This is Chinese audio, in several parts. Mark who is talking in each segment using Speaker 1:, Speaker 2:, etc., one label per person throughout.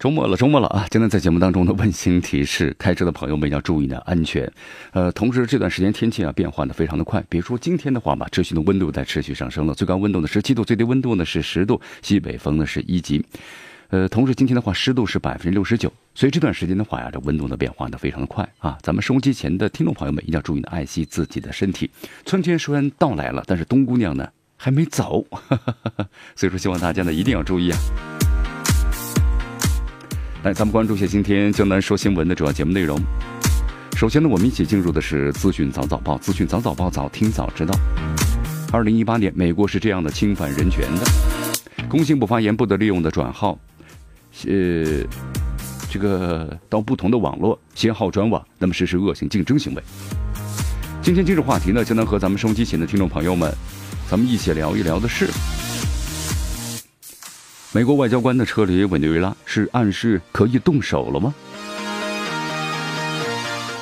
Speaker 1: 周末了，周末了啊！今天在节目当中的温馨提示：开车的朋友们要注意呢安全。呃，同时这段时间天气啊变化的非常的快，比如说今天的话吧，持续的温度在持续上升了，最高温度呢十七度，最低温度呢是十度，西北风呢是一级。呃，同时今天的话湿度是百分之六十九，所以这段时间的话呀，这温度的变化呢非常的快啊！咱们收音机前的听众朋友们一定要注意呢，爱惜自己的身体。春天虽然到来了，但是冬姑娘呢还没走，所以说希望大家呢一定要注意啊。来，咱们关注一下今天江南说新闻的主要节目内容。首先呢，我们一起进入的是资讯早早报，资讯早早报，早听早知道。二零一八年，美国是这样的侵犯人权的：工信部发言不得利用的转号，呃，这个到不同的网络先号转网，那么实施恶性竞争行为。今天今日话题呢，就能和咱们收机前的听众朋友们，咱们一起聊一聊的是。美国外交官的车里委内瑞拉是暗示可以动手了吗？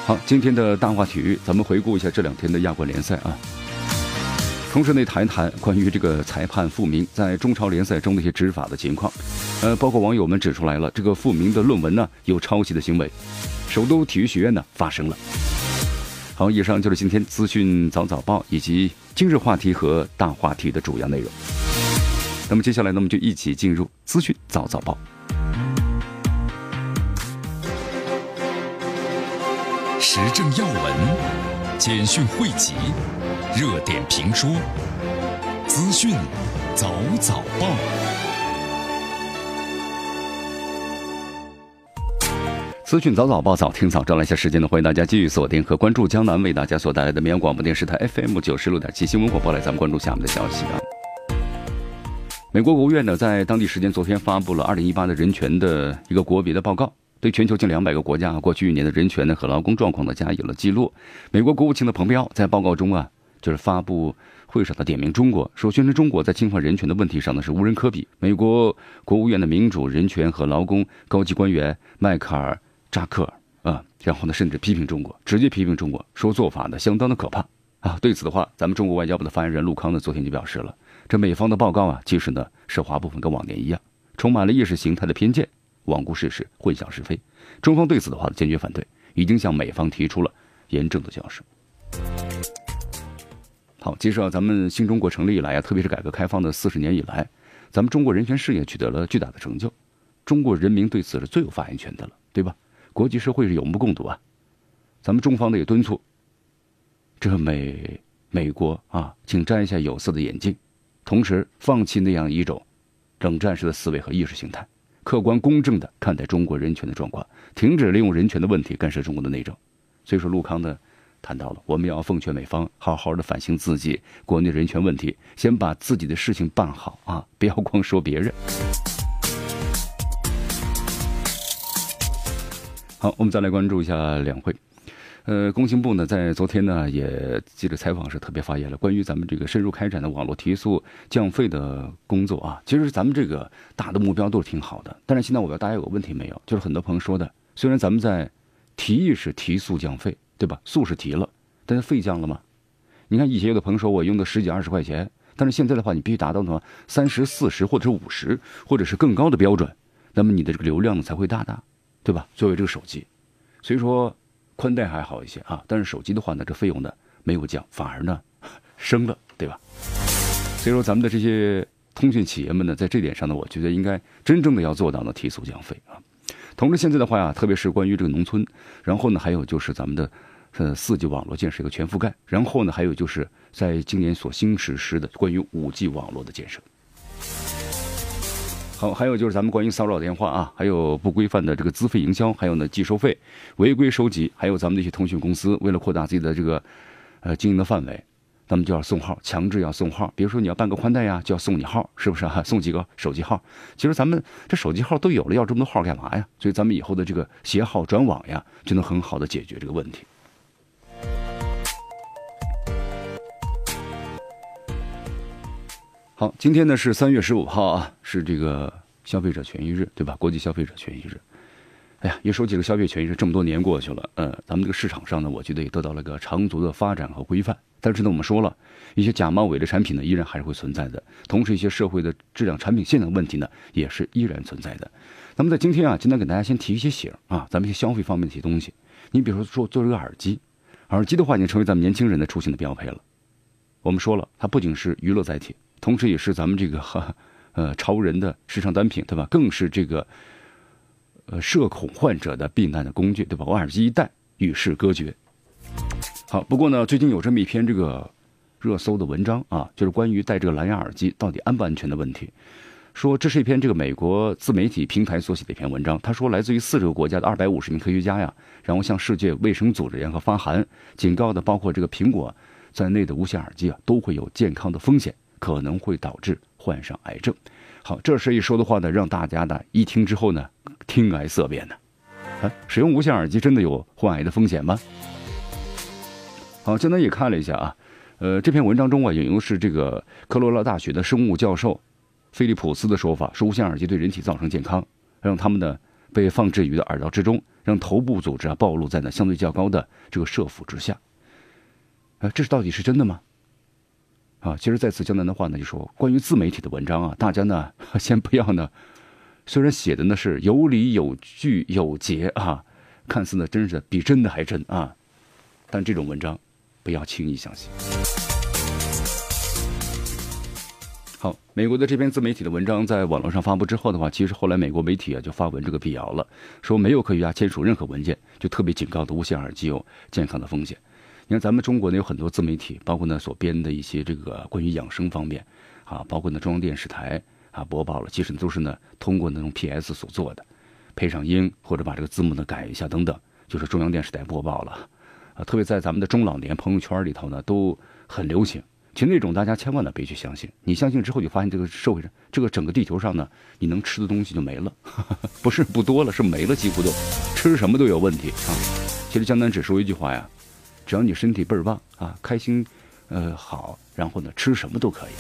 Speaker 1: 好，今天的大话体育，咱们回顾一下这两天的亚冠联赛啊。同时呢，谈一谈关于这个裁判复明在中超联赛中的一些执法的情况。呃，包括网友们指出来了，这个复明的论文呢有抄袭的行为。首都体育学院呢发生了。好，以上就是今天资讯早早报以及今日话题和大话题的主要内容。那么接下来，呢，我们就一起进入资讯早早报，
Speaker 2: 时政要闻、简讯汇集、热点评说、资讯早早报，
Speaker 1: 资讯早早报，早听早知道。来下时间呢，欢迎大家继续锁定和关注江南为大家所带来的绵阳广播电视台 FM 九十六点七新闻广播。来，咱们关注下面的消息啊。美国国务院呢，在当地时间昨天发布了二零一八的人权的一个国别的报告，对全球近两百个国家过去一年的人权呢和劳工状况呢加以了记录。美国国务卿的蓬佩奥在报告中啊，就是发布会上的点名中国，说宣称中国在侵犯人权的问题上呢是无人可比。美国国务院的民主、人权和劳工高级官员迈克尔·扎克尔啊，然后呢甚至批评中国，直接批评中国，说做法呢相当的可怕啊。对此的话，咱们中国外交部的发言人陆康呢昨天就表示了。这美方的报告啊，其实呢，涉华部分跟往年一样，充满了意识形态的偏见，罔顾事实，混淆是非。中方对此的话坚决反对，已经向美方提出了严正的交涉。好，其实啊，咱们新中国成立以来啊，特别是改革开放的四十年以来，咱们中国人权事业取得了巨大的成就，中国人民对此是最有发言权的了，对吧？国际社会是有目共睹啊，咱们中方呢也敦促，这美美国啊，请摘下有色的眼镜。同时，放弃那样一种冷战式的思维和意识形态，客观公正的看待中国人权的状况，停止利用人权的问题干涉中国的内政。所以说，陆康呢谈到了，我们要奉劝美方好好的反省自己国内人权问题，先把自己的事情办好啊，不要光说别人。好，我们再来关注一下两会。呃，工信部呢，在昨天呢，也记者采访时特别发言了，关于咱们这个深入开展的网络提速降费的工作啊。其实咱们这个大的目标都是挺好的，但是现在我要大家有个问题没有？就是很多朋友说的，虽然咱们在提议是提速降费，对吧？速是提了，但是费降了吗？你看以前有的朋友说我用的十几二十块钱，但是现在的话，你必须达到什么三十四十或者是五十，或者是更高的标准，那么你的这个流量呢才会大大，对吧？作为这个手机，所以说。宽带还好一些啊，但是手机的话呢，这费用呢没有降，反而呢 升了，对吧？所以说咱们的这些通讯企业们呢，在这点上呢，我觉得应该真正的要做到呢提速降费啊。同时现在的话呀，特别是关于这个农村，然后呢还有就是咱们的呃四 G 网络建设一个全覆盖，然后呢还有就是在今年所新实施的关于五 G 网络的建设。好，还有就是咱们关于骚扰电话啊，还有不规范的这个资费营销，还有呢计收费、违规收集，还有咱们那些通讯公司为了扩大自己的这个呃经营的范围，咱们就要送号，强制要送号。比如说你要办个宽带呀，就要送你号，是不是啊？送几个手机号？其实咱们这手机号都有了，要这么多号干嘛呀？所以咱们以后的这个携号转网呀，就能很好的解决这个问题。好，今天呢是三月十五号啊，是这个消费者权益日，对吧？国际消费者权益日。哎呀，一说起这个消费权益日，这么多年过去了，嗯，咱们这个市场上呢，我觉得也得到了个长足的发展和规范。但是呢，我们说了一些假冒伪劣产品呢，依然还是会存在的。同时，一些社会的质量产品线的问题呢，也是依然存在的。那么在今天啊，今天给大家先提一些醒啊，咱们一些消费方面的一些东西。你比如说说做这个耳机，耳机的话已经成为咱们年轻人的出行的标配了。我们说了，它不仅是娱乐载体，同时也是咱们这个 呃潮人的时尚单品，对吧？更是这个。呃，社恐患者的避难的工具，对吧？我耳机一戴，与世隔绝。好，不过呢，最近有这么一篇这个热搜的文章啊，就是关于戴这个蓝牙耳机到底安不安全的问题。说这是一篇这个美国自媒体平台所写的一篇文章。他说，来自于四十个国家的二百五十名科学家呀，然后向世界卫生组织联合发函，警告的包括这个苹果在内的无线耳机啊，都会有健康的风险，可能会导致患上癌症。好，这事一说的话呢，让大家呢一听之后呢。听癌色变呢？啊，使用无线耳机真的有患癌的风险吗？好，现在也看了一下啊，呃，这篇文章中啊引用是这个科罗拉大学的生物教授菲利普斯的说法，说无线耳机对人体造成健康，让他们呢被放置于耳道之中，让头部组织啊暴露在呢相对较高的这个射幅之下。啊，这是到底是真的吗？啊，其实在此江南的话呢，就说关于自媒体的文章啊，大家呢 先不要呢。虽然写的呢是有理有据有节啊，看似呢真是比真的还真啊，但这种文章不要轻易相信。好，美国的这篇自媒体的文章在网络上发布之后的话，其实后来美国媒体啊就发文这个辟谣了，说没有科学家签署任何文件，就特别警告的无线耳机有健康的风险。你看咱们中国呢有很多自媒体，包括呢所编的一些这个关于养生方面啊，包括呢中央电视台。啊，播报了，其实都是呢通过那种 PS 所做的，配上音或者把这个字幕呢改一下等等，就是中央电视台播报了。啊，特别在咱们的中老年朋友圈里头呢都很流行。其实那种大家千万呢别去相信，你相信之后就发现这个社会上，这个整个地球上呢，你能吃的东西就没了，不是不多了，是没了，几乎都吃什么都有问题啊。其实江南只说一句话呀，只要你身体倍儿棒啊，开心，呃好，然后呢吃什么都可以。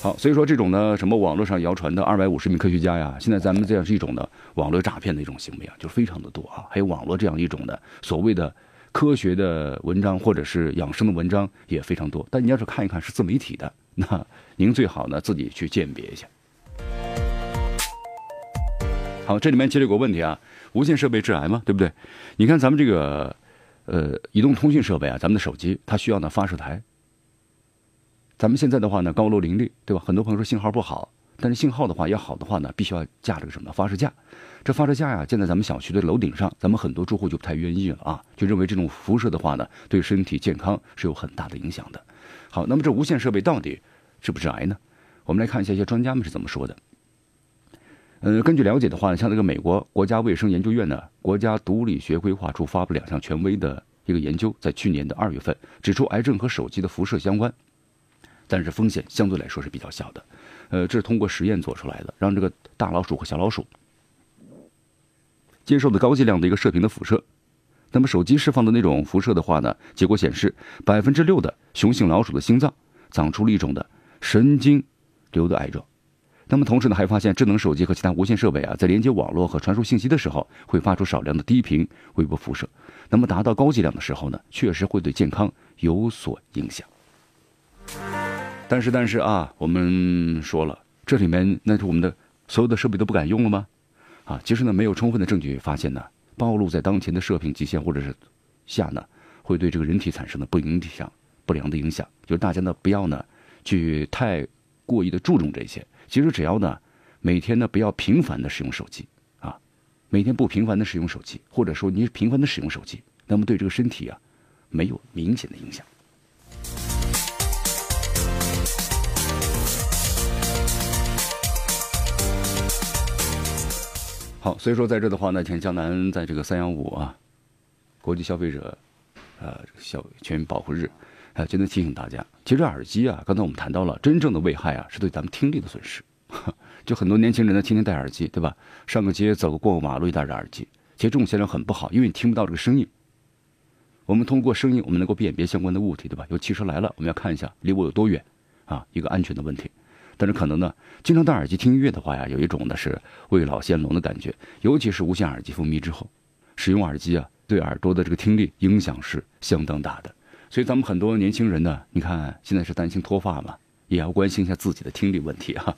Speaker 1: 好，所以说这种呢，什么网络上谣传的二百五十名科学家呀，现在咱们这样是一种的网络诈骗的一种行为啊，就非常的多啊。还有网络这样一种的所谓的科学的文章或者是养生的文章也非常多。但你要是看一看是自媒体的，那您最好呢自己去鉴别一下。好，这里面接着有个问题啊，无线设备致癌吗？对不对？你看咱们这个呃移动通讯设备啊，咱们的手机它需要呢发射台。咱们现在的话呢，高楼林立，对吧？很多朋友说信号不好，但是信号的话要好的话呢，必须要架这个什么发射架。这发射架呀，建在咱们小区的楼顶上，咱们很多住户就不太愿意了啊，就认为这种辐射的话呢，对身体健康是有很大的影响的。好，那么这无线设备到底致不致癌呢？我们来看一下一些专家们是怎么说的。呃，根据了解的话呢，像这个美国国家卫生研究院呢，国家毒理学规划处发布两项权威的一个研究，在去年的二月份指出，癌症和手机的辐射相关。但是风险相对来说是比较小的，呃，这是通过实验做出来的，让这个大老鼠和小老鼠接受的高剂量的一个射频的辐射，那么手机释放的那种辐射的话呢，结果显示百分之六的雄性老鼠的心脏长出了一种的神经瘤的癌症，那么同时呢，还发现智能手机和其他无线设备啊，在连接网络和传输信息的时候，会发出少量的低频微波辐射，那么达到高剂量的时候呢，确实会对健康有所影响。但是，但是啊，我们说了，这里面那是我们的所有的设备都不敢用了吗？啊，其实呢，没有充分的证据发现呢，暴露在当前的射频极限或者是下呢，会对这个人体产生的不影响不良的影响。就是大家呢，不要呢去太过于的注重这些。其实只要呢，每天呢不要频繁的使用手机啊，每天不频繁的使用手机，或者说你频繁的使用手机，那么对这个身体啊，没有明显的影响。好，所以说在这的话呢，像江南在这个三幺五啊，国际消费者，呃，消全民保护日，啊，就能提醒大家，其实耳机啊，刚才我们谈到了，真正的危害啊，是对咱们听力的损失。就很多年轻人呢，天天戴耳机，对吧？上个街走个过马路，也戴着耳机，其实这种现象很不好，因为你听不到这个声音。我们通过声音，我们能够辨别相关的物体，对吧？有汽车来了，我们要看一下离我有多远，啊，一个安全的问题。但是可能呢，经常戴耳机听音乐的话呀，有一种呢是未老先聋的感觉，尤其是无线耳机风靡之后，使用耳机啊，对耳朵的这个听力影响是相当大的。所以咱们很多年轻人呢，你看现在是担心脱发嘛，也要关心一下自己的听力问题啊。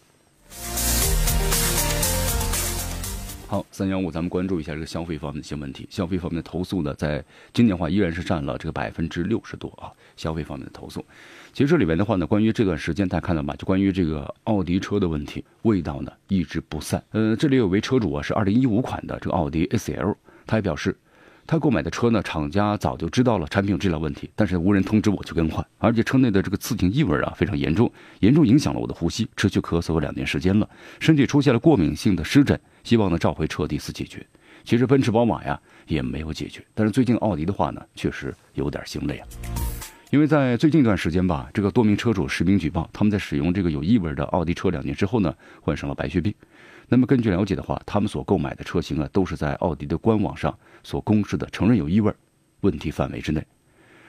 Speaker 1: 好，三幺五，咱们关注一下这个消费方面的一些问题。消费方面的投诉呢，在今年话依然是占了这个百分之六十多啊。消费方面的投诉，其实这里面的话呢，关于这段时间大家看到吧，就关于这个奥迪车的问题，味道呢一直不散。呃，这里有位车主啊，是二零一五款的这个奥迪 A 4 L，他也表示。他购买的车呢，厂家早就知道了产品质量问题，但是无人通知我去更换，而且车内的这个刺激异味啊非常严重，严重影响了我的呼吸，持续咳嗽了两年时间了，身体出现了过敏性的湿疹，希望呢召回车第一次解决。其实奔驰宝马呀也没有解决，但是最近奥迪的话呢确实有点心累啊，因为在最近一段时间吧，这个多名车主实名举报，他们在使用这个有异味的奥迪车两年之后呢，患上了白血病。那么根据了解的话，他们所购买的车型啊，都是在奥迪的官网上所公示的承认有异味问题范围之内。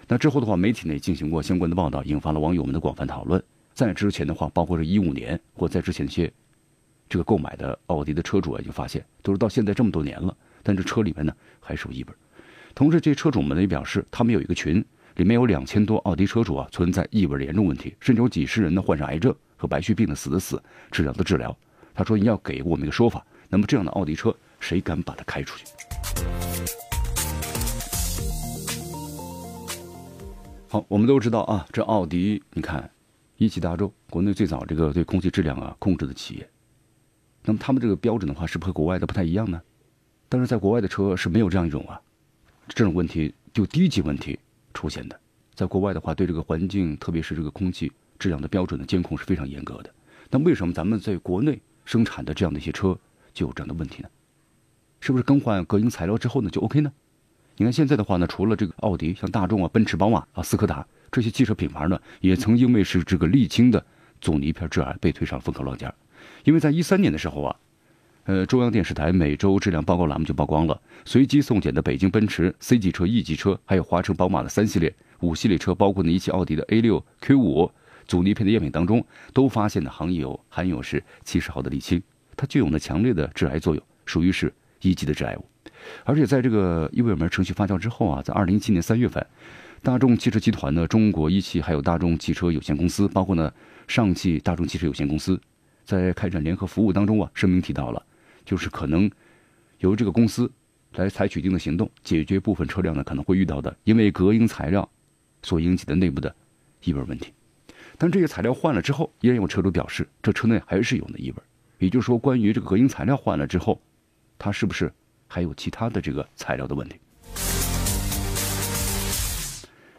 Speaker 1: 那之后的话，媒体内进行过相关的报道，引发了网友们的广泛讨论。在之前的话，包括是一五年或在之前一些这个购买的奥迪的车主啊，就发现都是到现在这么多年了，但这车里面呢还是有异味。同时，这些车主们呢也表示，他们有一个群，里面有两千多奥迪车主啊存在异味的严重问题，甚至有几十人呢患上癌症和白血病的死的死，治疗的治疗。他说：“你要给我们一个说法，那么这样的奥迪车，谁敢把它开出去？”好，我们都知道啊，这奥迪，你看，一汽大众，国内最早这个对空气质量啊控制的企业，那么他们这个标准的话，是不是和国外的不太一样呢？但是在国外的车是没有这样一种啊，这种问题就低级问题出现的。在国外的话，对这个环境，特别是这个空气质量的标准的监控是非常严格的。那为什么咱们在国内？生产的这样的一些车就有这样的问题呢？是不是更换隔音材料之后呢就 OK 呢？你看现在的话呢，除了这个奥迪、像大众啊、奔驰、宝马啊、斯柯达这些汽车品牌呢，也曾因为是这个沥青的阻尼片致癌被推上风口浪尖。因为在一三年的时候啊，呃，中央电视台每周质量报告栏目就曝光了随机送检的北京奔驰 C 级车、E 级车，还有华晨宝马的三系列、五系列车，包括呢一汽奥迪的 A 六、Q 五。阻尼片的样品当中都发现的含有含有是七十毫的沥青，它具有呢强烈的致癌作用，属于是一级的致癌物。而且在这个异味门程序发酵之后啊，在二零一七年三月份，大众汽车集团呢、中国一汽还有大众汽车有限公司，包括呢上汽大众汽车有限公司，在开展联合服务当中啊，声明提到了，就是可能由这个公司来采取一定的行动，解决部分车辆呢可能会遇到的因为隔音材料所引起的内部的异味问题。但这些材料换了之后，依然有车主表示，这车内还是有那异味。也就是说，关于这个隔音材料换了之后，它是不是还有其他的这个材料的问题？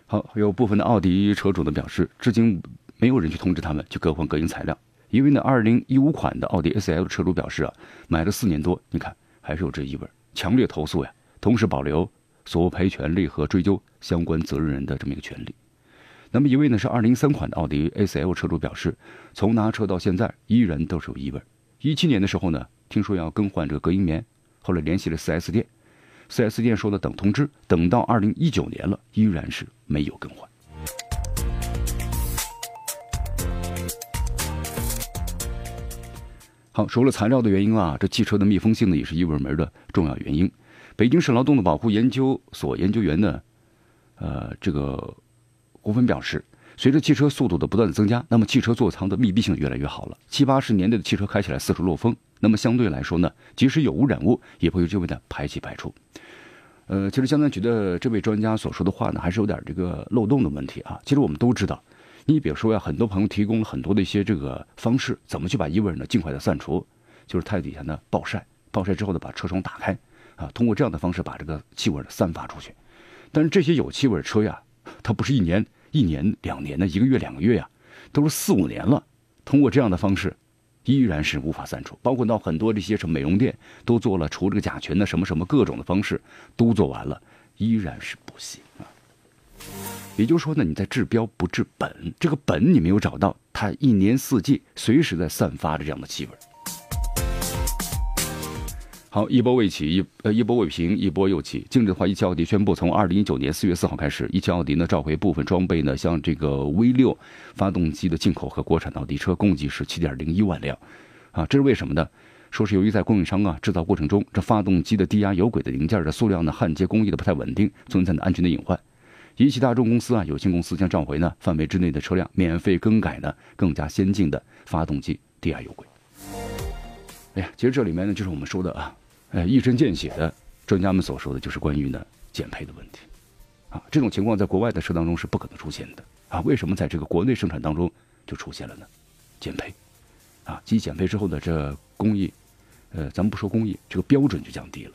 Speaker 1: 好，有部分的奥迪车主呢表示，至今没有人去通知他们去更换隔音材料，因为呢，二零一五款的奥迪 S L 车主表示啊，买了四年多，你看还是有这异味，强烈投诉呀，同时保留索赔权利和追究相关责任人的这么一个权利。那么一位呢是二零一三款的奥迪 A4L 车主表示，从拿车到现在依然都是有异味。一七年的时候呢，听说要更换这个隔音棉，后来联系了 4S 店，4S 店说了等通知，等到二零一九年了，依然是没有更换。好，除了材料的原因啊，这汽车的密封性呢也是异味门的重要原因。北京市劳动的保护研究所研究员呢，呃，这个。股份表示，随着汽车速度的不断的增加，那么汽车座舱的密闭性越来越好了。七八十年代的汽车开起来四处漏风，那么相对来说呢，即使有污染物，也不会这么的排气排出。呃，其实江南觉得这位专家所说的话呢，还是有点这个漏洞的问题啊。其实我们都知道，你比如说呀，很多朋友提供了很多的一些这个方式，怎么去把异味呢尽快的散除，就是太阳底下呢暴晒，暴晒之后呢把车窗打开，啊，通过这样的方式把这个气味呢散发出去。但是这些有气味的车呀。它不是一年、一年、两年的，一个月、两个月呀，都是四五年了。通过这样的方式，依然是无法散除。包括到很多这些什么美容店都做了除这个甲醛的什么什么各种的方式，都做完了，依然是不行啊。也就是说呢，你在治标不治本，这个本你没有找到，它一年四季随时在散发着这样的气味。好，一波未起，一呃一波未平，一波又起。近日的话，一汽奥迪宣布，从二零一九年四月四号开始，一汽奥迪呢召回部分装备呢，像这个 V 六发动机的进口和国产奥迪车，共计是七点零一万辆。啊，这是为什么呢？说是由于在供应商啊制造过程中，这发动机的低压油轨的零件的塑料呢焊接工艺的不太稳定，存在的安全的隐患。一汽大众公司啊有限公司将召回呢范围之内的车辆免费更改呢更加先进的发动机低压油轨。哎呀，其实这里面呢就是我们说的啊，呃一针见血的专家们所说的就是关于呢减配的问题。啊，这种情况在国外的车当中是不可能出现的啊，为什么在这个国内生产当中就出现了呢？减配，啊，机减配之后的这工艺。呃，咱们不说工艺，这个标准就降低了。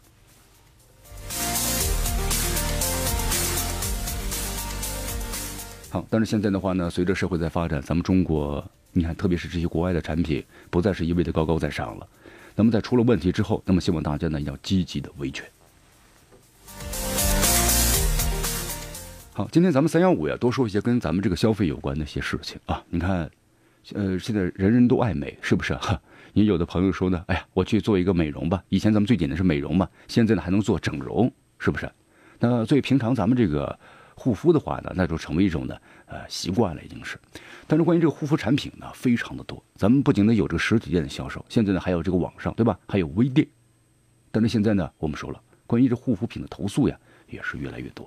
Speaker 1: 好，但是现在的话呢，随着社会在发展，咱们中国，你看，特别是这些国外的产品，不再是一味的高高在上了。那么在出了问题之后，那么希望大家呢要积极的维权。好，今天咱们三幺五呀，多说一些跟咱们这个消费有关的一些事情啊。你看，呃，现在人人都爱美，是不是？哈。你有的朋友说呢，哎呀，我去做一个美容吧。以前咱们最简单是美容嘛，现在呢还能做整容，是不是？那最平常咱们这个护肤的话呢，那就成为一种呢呃习惯了，已经是。但是关于这个护肤产品呢，非常的多。咱们不仅呢有这个实体店的销售，现在呢还有这个网上，对吧？还有微店。但是现在呢，我们说了，关于这护肤品的投诉呀，也是越来越多。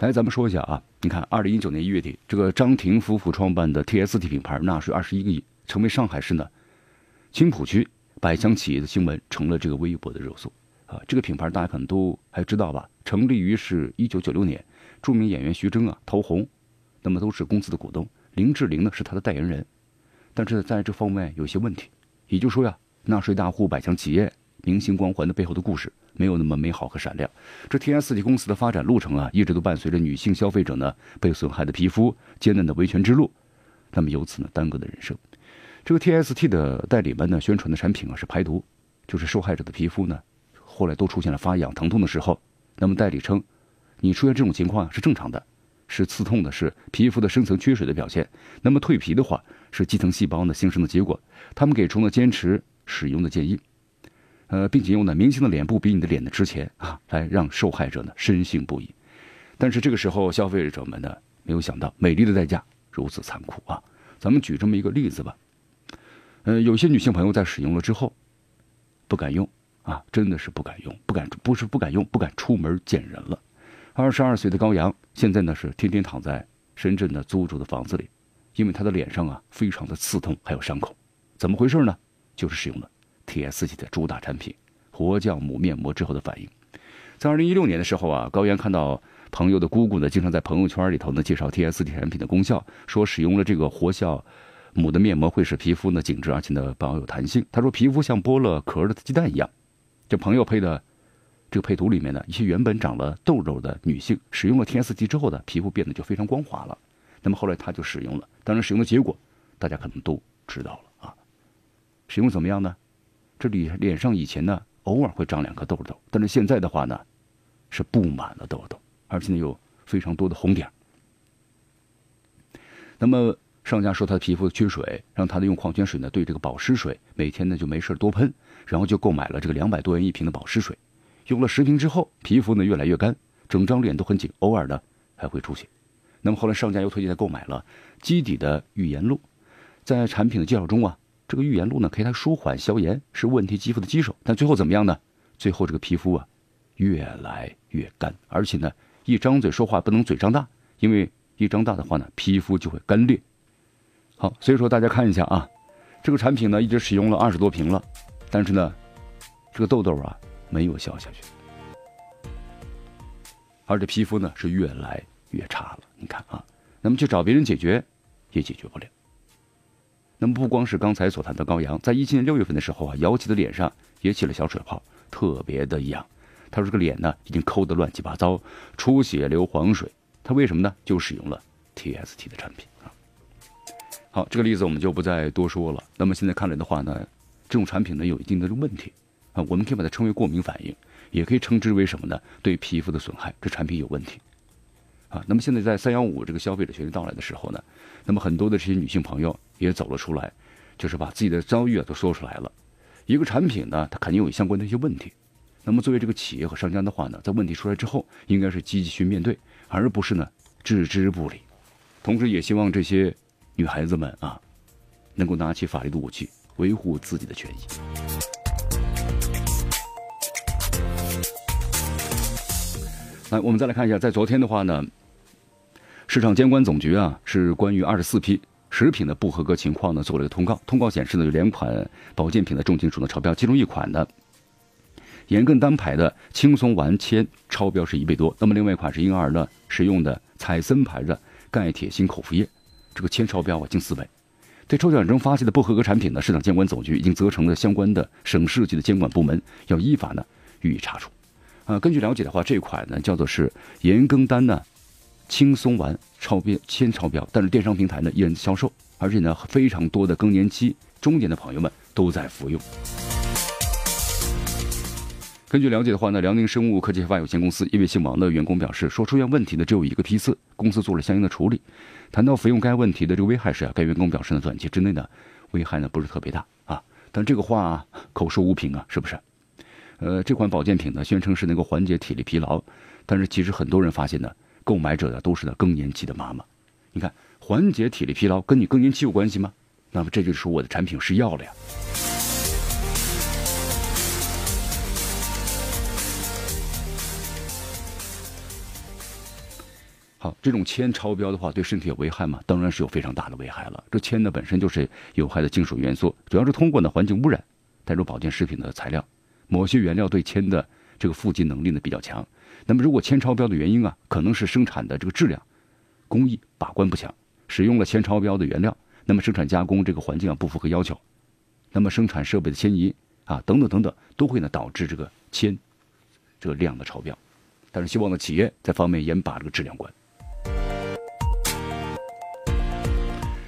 Speaker 1: 来，咱们说一下啊，你看，二零一九年一月底，这个张庭夫妇创办的 TST 品牌纳税二十一个亿，成为上海市呢。青浦区百强企业的新闻成了这个微博的热搜啊！这个品牌大家可能都还知道吧？成立于是一九九六年，著名演员徐峥啊、陶虹，那么都是公司的股东，林志玲呢是他的代言人。但是在这方面有些问题，也就是说呀，纳税大户、百强企业、明星光环的背后的故事没有那么美好和闪亮。这 TST 公司的发展路程啊，一直都伴随着女性消费者呢被损害的皮肤、艰难的维权之路，那么由此呢耽搁的人生。这个 TST 的代理们呢，宣传的产品啊是排毒，就是受害者的皮肤呢，后来都出现了发痒、疼痛的时候，那么代理称，你出现这种情况是正常的，是刺痛的，是皮肤的深层缺水的表现。那么蜕皮的话，是基层细胞呢新生的结果。他们给出了坚持使用的建议，呃，并且用呢明星的脸部比你的脸的值钱啊，来让受害者呢深信不疑。但是这个时候，消费者们呢没有想到，美丽的代价如此残酷啊！咱们举这么一个例子吧。呃，有些女性朋友在使用了之后，不敢用啊，真的是不敢用，不敢不是不敢用，不敢出门见人了。二十二岁的高阳现在呢是天天躺在深圳的租住的房子里，因为他的脸上啊非常的刺痛，还有伤口，怎么回事呢？就是使用了 TST 的主打产品活酵母面膜之后的反应。在二零一六年的时候啊，高阳看到朋友的姑姑呢经常在朋友圈里头呢介绍 TST 产品的功效，说使用了这个活酵。母的面膜会使皮肤呢紧致而且呢保有弹性。他说皮肤像剥了壳的鸡蛋一样。这朋友配的这个配图里面呢，一些原本长了痘痘的女性使用了 TST 之后的皮肤变得就非常光滑了。那么后来他就使用了，当然使用的结果大家可能都知道了啊。使用怎么样呢？这里脸上以前呢偶尔会长两颗痘痘，但是现在的话呢是布满了痘痘，而且呢有非常多的红点。那么。商家说他的皮肤缺水，让他呢用矿泉水呢兑这个保湿水，每天呢就没事多喷，然后就购买了这个两百多元一瓶的保湿水，用了十瓶之后，皮肤呢越来越干，整张脸都很紧，偶尔呢还会出血。那么后来商家又推荐他购买了基底的玉颜露，在产品的介绍中啊，这个玉颜露呢可以它舒缓消炎，是问题肌肤的基手，但最后怎么样呢？最后这个皮肤啊越来越干，而且呢一张嘴说话不能嘴张大，因为一张大的话呢皮肤就会干裂。好，所以说大家看一下啊，这个产品呢一直使用了二十多瓶了，但是呢，这个痘痘啊没有消下去，而且皮肤呢是越来越差了。你看啊，那么去找别人解决也解决不了。那么不光是刚才所谈的高阳，在一七年六月份的时候啊，姚琦的脸上也起了小水泡，特别的痒。他说这个脸呢已经抠得乱七八糟，出血流黄水。他为什么呢？就使用了 TST 的产品。好，这个例子我们就不再多说了。那么现在看来的话呢，这种产品呢有一定的问题啊，我们可以把它称为过敏反应，也可以称之为什么呢？对皮肤的损害，这产品有问题。啊。那么现在在三幺五这个消费者节日到来的时候呢，那么很多的这些女性朋友也走了出来，就是把自己的遭遇啊都说出来了。一个产品呢，它肯定有相关的一些问题。那么作为这个企业和商家的话呢，在问题出来之后，应该是积极去面对，而不是呢置之不理。同时，也希望这些女孩子们啊，能够拿起法律的武器，维护自己的权益。来，我们再来看一下，在昨天的话呢，市场监管总局啊是关于二十四批食品的不合格情况呢做了一个通告。通告显示呢，有两款保健品的重金属的超标，其中一款呢。盐更单牌的轻松丸铅超标是一倍多，那么另外一款是婴儿呢使用的彩森牌的钙铁锌口服液，这个铅超标啊近四倍。对抽奖中发现的不合格产品呢，市场监管总局已经责成了相关的省市级的监管部门要依法呢予以查处。啊，根据了解的话，这款呢叫做是盐更丹呢轻松丸超标铅超标，但是电商平台呢依然销售，而且呢非常多的更年期中年的朋友们都在服用。根据了解的话呢，辽宁生物科技开发有限公司一位姓王的员工表示，说出现问题的只有一个批次，公司做了相应的处理。谈到服用该问题的这个危害时啊，该员工表示呢，短期之内呢，危害呢不是特别大啊。但这个话口说无凭啊，是不是？呃，这款保健品呢，宣称是能够缓解体力疲劳，但是其实很多人发现呢，购买者呢都是呢更年期的妈妈。你看，缓解体力疲劳跟你更年期有关系吗？那么这就是说我的产品是药了呀。好，这种铅超标的话，对身体有危害吗？当然是有非常大的危害了。这铅呢本身就是有害的金属元素，主要是通过呢环境污染带入保健食品的材料。某些原料对铅的这个富集能力呢比较强。那么如果铅超标的原因啊，可能是生产的这个质量、工艺把关不强，使用了铅超标的原料，那么生产加工这个环境啊不符合要求，那么生产设备的迁移啊等等等等，都会呢导致这个铅这个量的超标。但是希望呢企业在方面严把这个质量关。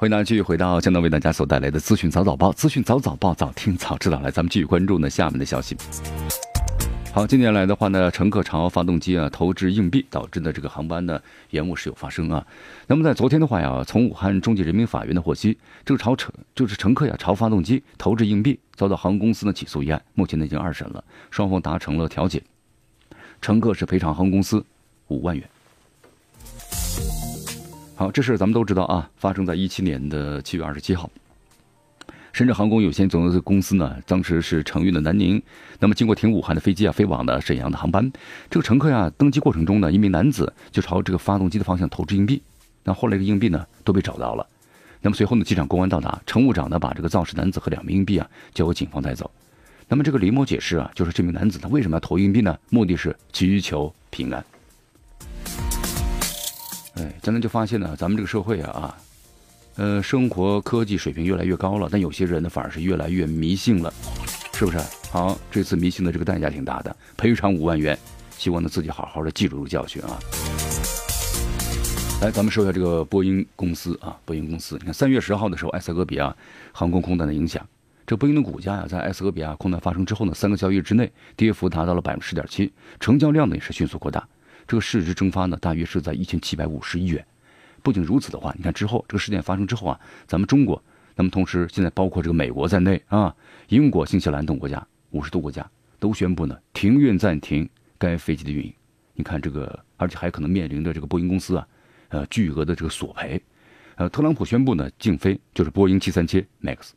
Speaker 1: 欢迎大家继续回到江南为大家所带来的资讯早早报，资讯早早报，早听早知道。来，咱们继续关注呢下面的消息。好，近年来的话呢，乘客朝发动机啊投掷硬币，导致的这个航班呢延误时有发生啊。那么在昨天的话呀，从武汉中级人民法院的获悉，这个朝乘就是乘客呀朝发动机投掷硬币，遭到航空公司呢起诉一案，目前呢已经二审了，双方达成了调解，乘客是赔偿航空公司五万元。好，这事儿咱们都知道啊，发生在一七年的七月二十七号。深圳航空有限责任公司呢，当时是承运的南宁，那么经过停武汉的飞机啊，飞往了沈阳的航班。这个乘客呀，登机过程中呢，一名男子就朝这个发动机的方向投掷硬币，那后来这个硬币呢都被找到了。那么随后呢，机场公安到达，乘务长呢把这个肇事男子和两名硬币啊交给警方带走。那么这个李某解释啊，就是这名男子他为什么要投硬币呢？目的是祈求平安。哎，咱们就发现呢，咱们这个社会啊啊，呃，生活科技水平越来越高了，但有些人呢反而是越来越迷信了，是不是？好，这次迷信的这个代价挺大的，赔偿五万元，希望呢自己好好的记住教训啊。来，咱们说一下这个波音公司啊，波音公司，你看三月十号的时候，埃塞俄比亚航空空难的影响，这波音的股价呀，在埃塞俄比亚空难发生之后呢，三个交易日之内跌幅达到了百分之十点七，成交量呢也是迅速扩大。这个市值蒸发呢，大约是在一千七百五十亿元。不仅如此的话，你看之后这个事件发生之后啊，咱们中国，那么同时现在包括这个美国在内啊，英国、新西兰等国家五十多国家都宣布呢停运暂停该飞机的运营。你看这个，而且还可能面临着这个波音公司啊，呃巨额的这个索赔。呃，特朗普宣布呢禁飞就是波音七三七 MAX。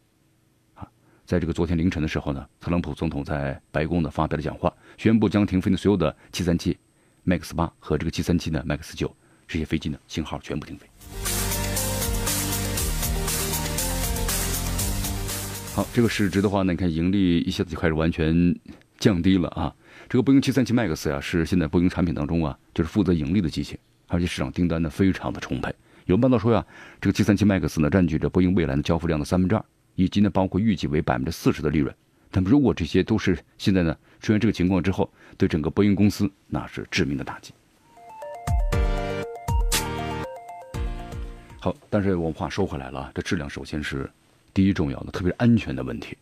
Speaker 1: 啊，在这个昨天凌晨的时候呢，特朗普总统在白宫呢发表了讲话，宣布将停飞的所有的七三七。MAX 八和这个七三七呢，MAX 九这些飞机呢，型号全部停飞。好，这个市值的话呢，你看盈利一下子就开始完全降低了啊。这个波音737 MAX 呀，是现在波音产品当中啊，就是负责盈利的机型，而且市场订单呢非常的充沛。有报道说呀，这个737 MAX 呢占据着波音未来的交付量的三分之二，以及呢包括预计为百分之四十的利润。那么如果这些都是现在呢出现这个情况之后，对整个波音公司那是致命的打击。好，但是我们话说回来了，这质量首先是第一重要的，特别是安全的问题。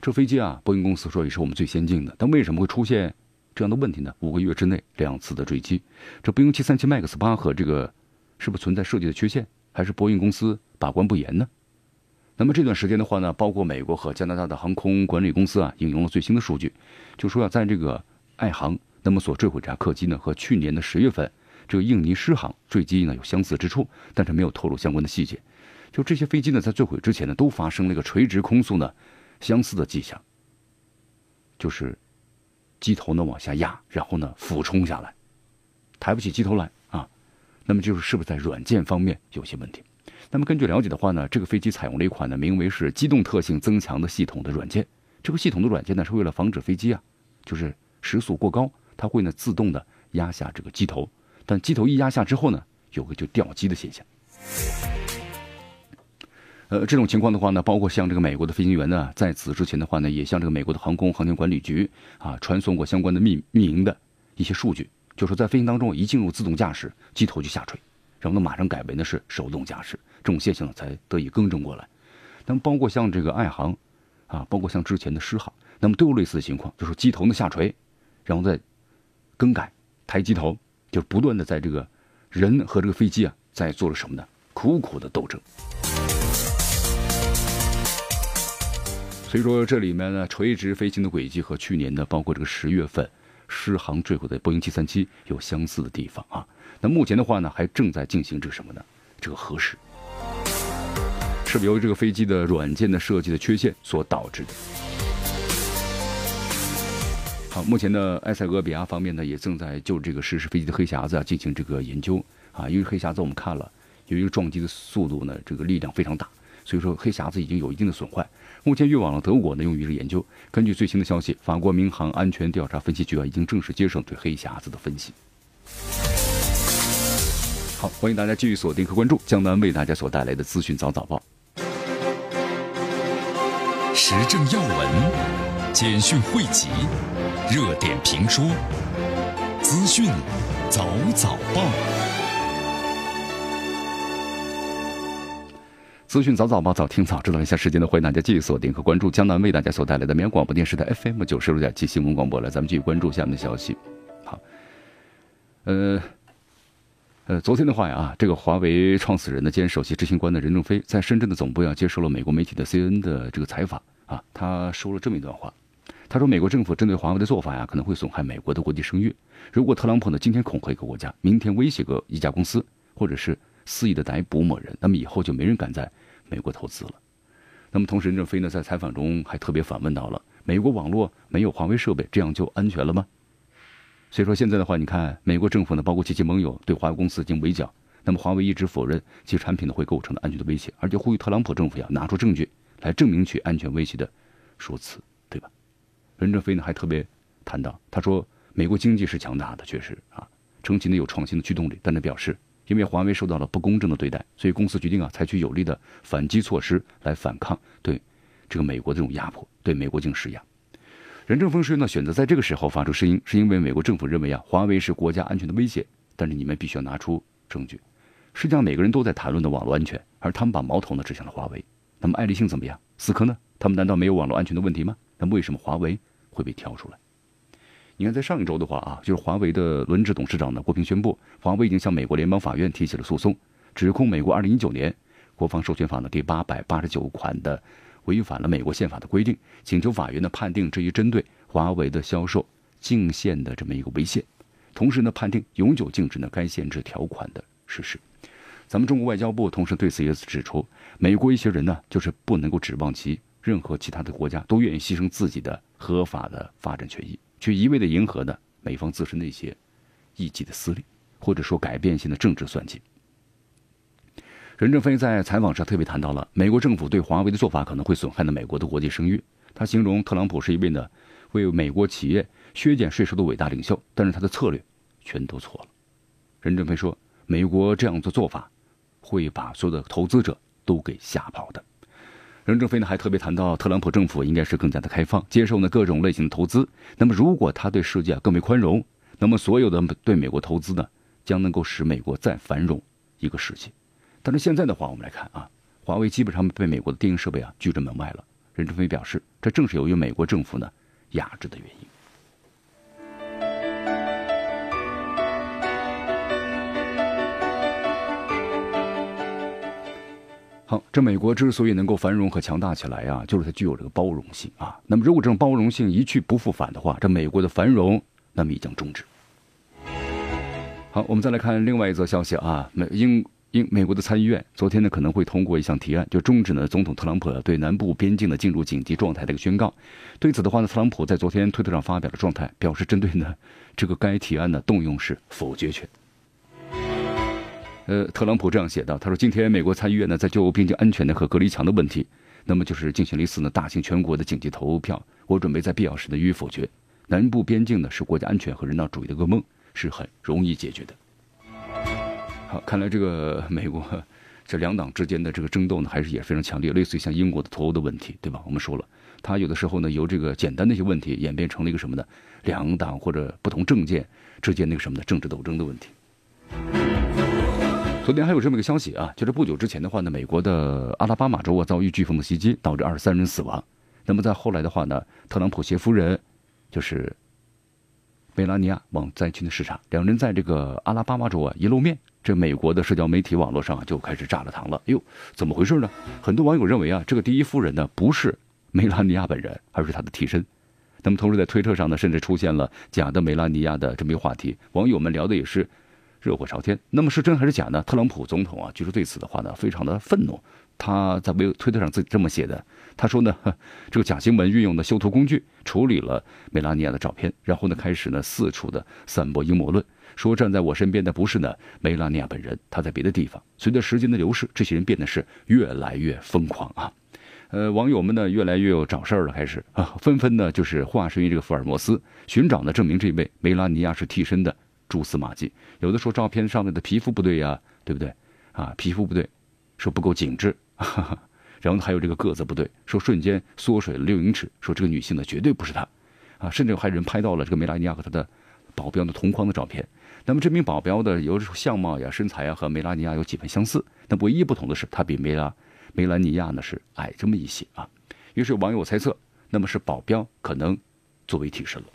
Speaker 1: 这飞机啊，波音公司说也是我们最先进的，但为什么会出现这样的问题呢？五个月之内两次的坠机，这波音737 MAX 八和这个是不是存在设计的缺陷，还是波音公司把关不严呢？那么这段时间的话呢，包括美国和加拿大的航空管理公司啊，引用了最新的数据，就说要在这个爱航那么所坠毁这架客机呢，和去年的十月份。这个印尼狮航坠机呢有相似之处，但是没有透露相关的细节。就这些飞机呢，在坠毁之前呢，都发生了一个垂直空速呢相似的迹象，就是机头呢往下压，然后呢俯冲下来，抬不起机头来啊。那么就是是不是在软件方面有些问题？那么根据了解的话呢，这个飞机采用了一款呢名为是机动特性增强的系统的软件。这个系统的软件呢是为了防止飞机啊，就是时速过高，它会呢自动的压下这个机头。但机头一压下之后呢，有个就掉机的现象。呃，这种情况的话呢，包括像这个美国的飞行员呢，在此之前的话呢，也向这个美国的航空航天管理局啊传送过相关的命运营的一些数据，就说在飞行当中一进入自动驾驶，机头就下垂，然后呢马上改为呢是手动驾驶，这种现象才得以更正过来。那么包括像这个爱航啊，包括像之前的狮航，那么都有类似的情况，就是机头呢下垂，然后再更改抬机头。就不断的在这个人和这个飞机啊，在做了什么呢？苦苦的斗争。所以说这里面呢，垂直飞行的轨迹和去年的，包括这个十月份失航坠毁的波音七三七有相似的地方啊。那目前的话呢，还正在进行这个什么呢？这个核实，是由这个飞机的软件的设计的缺陷所导致的？好，目前呢，埃塞俄比亚方面呢也正在就这个失事飞机的黑匣子啊进行这个研究啊，因为黑匣子我们看了，由于撞击的速度呢，这个力量非常大，所以说黑匣子已经有一定的损坏。目前运往了德国呢，用于这个研究。根据最新的消息，法国民航安全调查分析局啊已经正式接受对黑匣子的分析。好，欢迎大家继续锁定和关注江南为大家所带来的资讯早早报，
Speaker 2: 时政要闻，简讯汇集。热点评书，资讯早早报，
Speaker 1: 资讯早早报早听早知道一下时间的，欢迎大家继续锁定和关注江南为大家所带来的绵阳广播电视台 FM 九十六点七新闻广播来，咱们继续关注下面的消息。好，呃，呃，昨天的话呀，这个华为创始人呢兼首席执行官的任正非在深圳的总部呀接受了美国媒体的 CNN 的这个采访啊，他说了这么一段话。他说：“美国政府针对华为的做法呀，可能会损害美国的国际声誉。如果特朗普呢今天恐吓一个国家，明天威胁个一家公司，或者是肆意的逮捕某人，那么以后就没人敢在美国投资了。那么同时，任正非呢在采访中还特别反问到了：美国网络没有华为设备，这样就安全了吗？所以说现在的话，你看美国政府呢，包括及其盟友对华为公司进行围剿，那么华为一直否认其产品呢会构成的安全的威胁，而且呼吁特朗普政府呀拿出证据来证明其安全威胁的说辞。”对吧任正非呢还特别谈到，他说美国经济是强大的，确实啊，称其呢有创新的驱动力。但他表示，因为华为受到了不公正的对待，所以公司决定啊采取有力的反击措施来反抗对这个美国这种压迫，对美国进行施压。任正非说呢，选择在这个时候发出声音，是因为美国政府认为啊华为是国家安全的威胁，但是你们必须要拿出证据。实际上每个人都在谈论的网络安全，而他们把矛头呢指向了华为。那么爱立信怎么样？思科呢？他们难道没有网络安全的问题吗？那么为什么华为会被挑出来？你看，在上一周的话啊，就是华为的轮值董事长呢郭平宣布，华为已经向美国联邦法院提起了诉讼，指控美国2019年国防授权法呢第八百八十九款的违反了美国宪法的规定，请求法院呢判定这一针对华为的销售禁限的这么一个违宪，同时呢判定永久禁止呢该限制条款的实施。咱们中国外交部同时对此也指出，美国一些人呢就是不能够指望其。任何其他的国家都愿意牺牲自己的合法的发展权益，去一味的迎合呢美方自身的一些一己的私利，或者说改变性的政治算计。任正非在采访上特别谈到了美国政府对华为的做法可能会损害呢美国的国际声誉。他形容特朗普是一位呢为美国企业削减税收的伟大领袖，但是他的策略全都错了。任正非说，美国这样做做法会把所有的投资者都给吓跑的。任正非呢还特别谈到，特朗普政府应该是更加的开放，接受呢各种类型的投资。那么如果他对世界更为宽容，那么所有的对美国投资呢，将能够使美国再繁荣一个世纪。但是现在的话，我们来看啊，华为基本上被美国的电影设备啊拒之门外了。任正非表示，这正是由于美国政府呢压制的原因。这美国之所以能够繁荣和强大起来啊，就是它具有这个包容性啊。那么，如果这种包容性一去不复返的话，这美国的繁荣那么已将终止。好，我们再来看另外一则消息啊，美英英美国的参议院昨天呢可能会通过一项提案，就终止呢总统特朗普对南部边境的进入紧急状态的一个宣告。对此的话呢，特朗普在昨天推特上发表了状态，表示针对呢这个该提案呢动用是否决权。呃，特朗普这样写道：“他说，今天美国参议院呢，在就边境安全的和隔离墙的问题，那么就是进行了一次呢大型全国的紧急投票。我准备在必要时呢予以否决。南部边境呢是国家安全和人道主义的噩梦，是很容易解决的。好，看来这个美国这两党之间的这个争斗呢，还是也非常强烈，类似于像英国的脱欧的问题，对吧？我们说了，它有的时候呢，由这个简单的一些问题演变成了一个什么呢？两党或者不同政见之间那个什么的政治斗争的问题。”昨天还有这么一个消息啊，就是不久之前的话呢，美国的阿拉巴马州啊遭遇飓风的袭击，导致二十三人死亡。那么在后来的话呢，特朗普携夫人就是梅拉尼亚往灾区的视察，两人在这个阿拉巴马州啊一露面，这美国的社交媒体网络上啊就开始炸了膛了。哟，怎么回事呢？很多网友认为啊，这个第一夫人呢不是梅拉尼亚本人，而是她的替身。那么同时在推特上呢，甚至出现了假的梅拉尼亚的这么一个话题，网友们聊的也是。热火朝天，那么是真还是假呢？特朗普总统啊，据说对此的话呢，非常的愤怒。他在微推特上自己这么写的，他说呢，这个假新闻运用的修图工具处理了梅拉尼亚的照片，然后呢，开始呢四处的散播阴谋论，说站在我身边的不是呢梅拉尼亚本人，他在别的地方。随着时间的流逝，这些人变得是越来越疯狂啊，呃，网友们呢越来越有找事儿了，开始啊，纷纷呢就是化身于这个福尔摩斯，寻找呢证明这位梅拉尼亚是替身的。蛛丝马迹，有的说照片上面的皮肤不对呀，对不对？啊，皮肤不对，说不够紧致，然后还有这个个子不对，说瞬间缩水了六英尺，说这个女性呢绝对不是她，啊，甚至还有人拍到了这个梅拉尼亚和她的保镖的同框的照片。那么这名保镖的有相貌呀、身材呀和梅拉尼亚有几分相似，那唯一不同的是，他比梅拉梅兰尼亚呢是矮这么一些啊。于是网友猜测，那么是保镖可能作为替身了。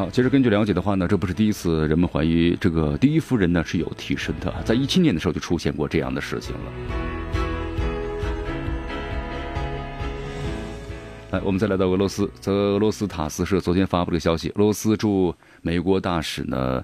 Speaker 1: 好，其实根据了解的话呢，这不是第一次人们怀疑这个第一夫人呢是有替身的，在一七年的时候就出现过这样的事情了。来，我们再来到俄罗斯，则俄罗斯塔斯社昨天发布了消息，俄罗斯驻美国大使呢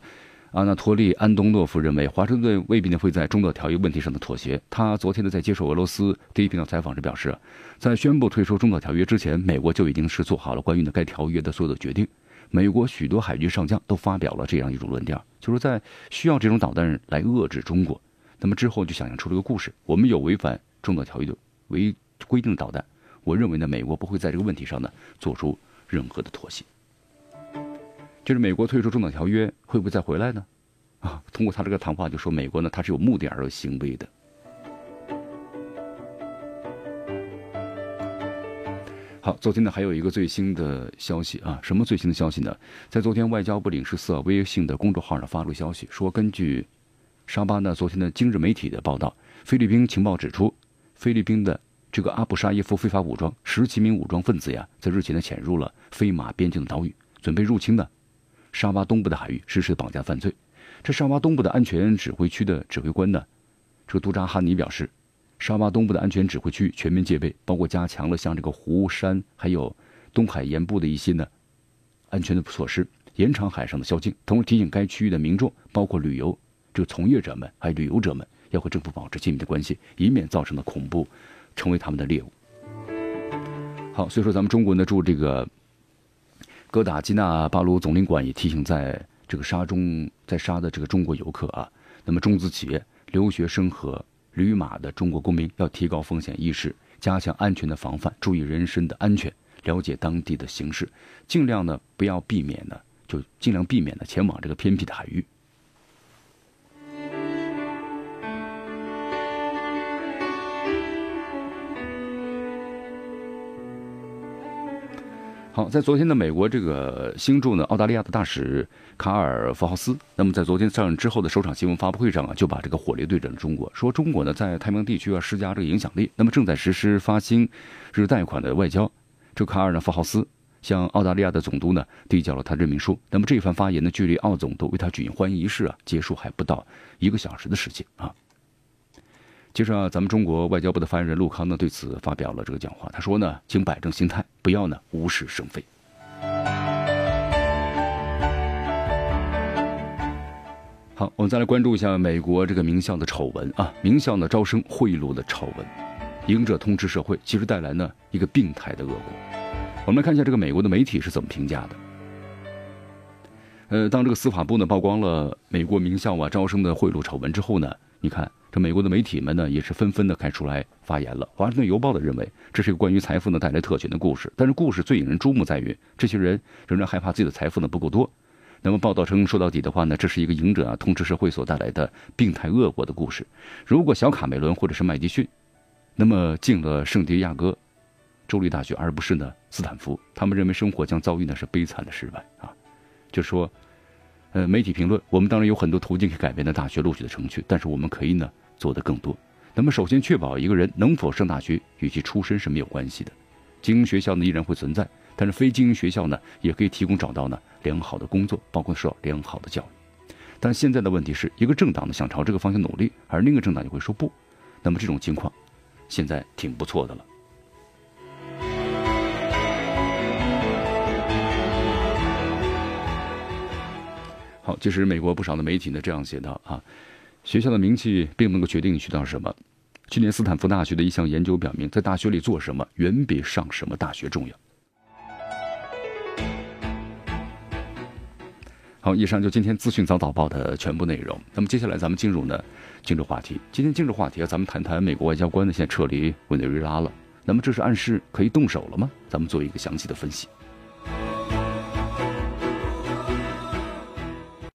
Speaker 1: 阿纳托利安东诺夫认为，华盛顿未必呢会在中导条约问题上的妥协。他昨天呢在接受俄罗斯第一频道采访时表示，在宣布退出中导条约之前，美国就已经是做好了关于呢该条约的所有的决定。美国许多海军上将都发表了这样一种论调，就是在需要这种导弹来遏制中国。那么之后就想象出了个故事：我们有违反中导条约的违规定的导弹。我认为呢，美国不会在这个问题上呢做出任何的妥协。就是美国退出中导条约会不会再回来呢？啊，通过他这个谈话就说美国呢，他是有目的而行为的。好，昨天呢还有一个最新的消息啊，什么最新的消息呢？在昨天，外交部领事司微信的公众号上发布消息，说根据沙巴呢昨天的今日媒体的报道，菲律宾情报指出，菲律宾的这个阿布沙耶夫非法武装十几名武装分子呀，在日前呢潜入了飞马边境的岛屿，准备入侵呢沙巴东部的海域实施绑架犯罪。这沙巴东部的安全指挥区的指挥官呢，这个杜扎哈尼表示。沙巴东部的安全指挥区全面戒备，包括加强了像这个湖山还有东海沿部的一些呢安全的措施，延长海上的宵禁，同时提醒该区域的民众，包括旅游这个从业者们还有旅游者们，要和政府保持紧密的关系，以免造成的恐怖成为他们的猎物。好，所以说咱们中国呢驻这个哥打基纳巴鲁总领馆也提醒，在这个沙中在沙的这个中国游客啊，那么中资企业、留学生和。旅马的中国公民要提高风险意识，加强安全的防范，注意人身的安全，了解当地的形势，尽量呢不要避免呢，就尽量避免呢前往这个偏僻的海域。好，在昨天的美国这个新驻呢澳大利亚的大使卡尔福豪斯，那么在昨天上任之后的首场新闻发布会上啊，就把这个火力对准了中国，说中国呢在太平洋地区啊施加这个影响力，那么正在实施发行日贷款的外交。这卡尔呢福豪斯向澳大利亚的总督呢递交了他任命书，那么这番发言呢，距离澳总督为他举行欢迎仪式啊结束还不到一个小时的时间啊。接着啊，咱们中国外交部的发言人陆康呢对此发表了这个讲话，他说呢，请摆正心态，不要呢无事生非。好，我们再来关注一下美国这个名校的丑闻啊，名校呢招生贿赂的丑闻，赢者通吃社会，其实带来呢一个病态的恶果。我们来看一下这个美国的媒体是怎么评价的。呃，当这个司法部呢曝光了美国名校啊招生的贿赂丑闻之后呢，你看。这美国的媒体们呢，也是纷纷的开出来发言了。华盛顿邮报的认为，这是一个关于财富呢带来特权的故事。但是故事最引人注目在于，这些人仍然害怕自己的财富呢不够多。那么报道称，说到底的话呢，这是一个赢者啊通吃社会所带来的病态恶果的故事。如果小卡梅伦或者是麦迪逊，那么进了圣地亚哥州立大学，而不是呢斯坦福，他们认为生活将遭遇的是悲惨的失败啊。就说。呃，媒体评论，我们当然有很多途径可以改变的大学录取的程序，但是我们可以呢做得更多。那么，首先确保一个人能否上大学与其出身是没有关系的。精英学校呢依然会存在，但是非精英学校呢也可以提供找到呢良好的工作，包括受到良好的教育。但现在的问题是一个政党呢想朝这个方向努力，而另一个政党就会说不。那么这种情况，现在挺不错的了。好，其实美国不少的媒体呢这样写道啊，学校的名气并不能够决定你学到什么。去年斯坦福大学的一项研究表明，在大学里做什么远比上什么大学重要。好，以上就今天资讯早早报的全部内容。那么接下来咱们进入呢今日话题。今天今日话题啊，咱们谈谈美国外交官呢现在撤离委内瑞拉了。那么这是暗示可以动手了吗？咱们做一个详细的分析。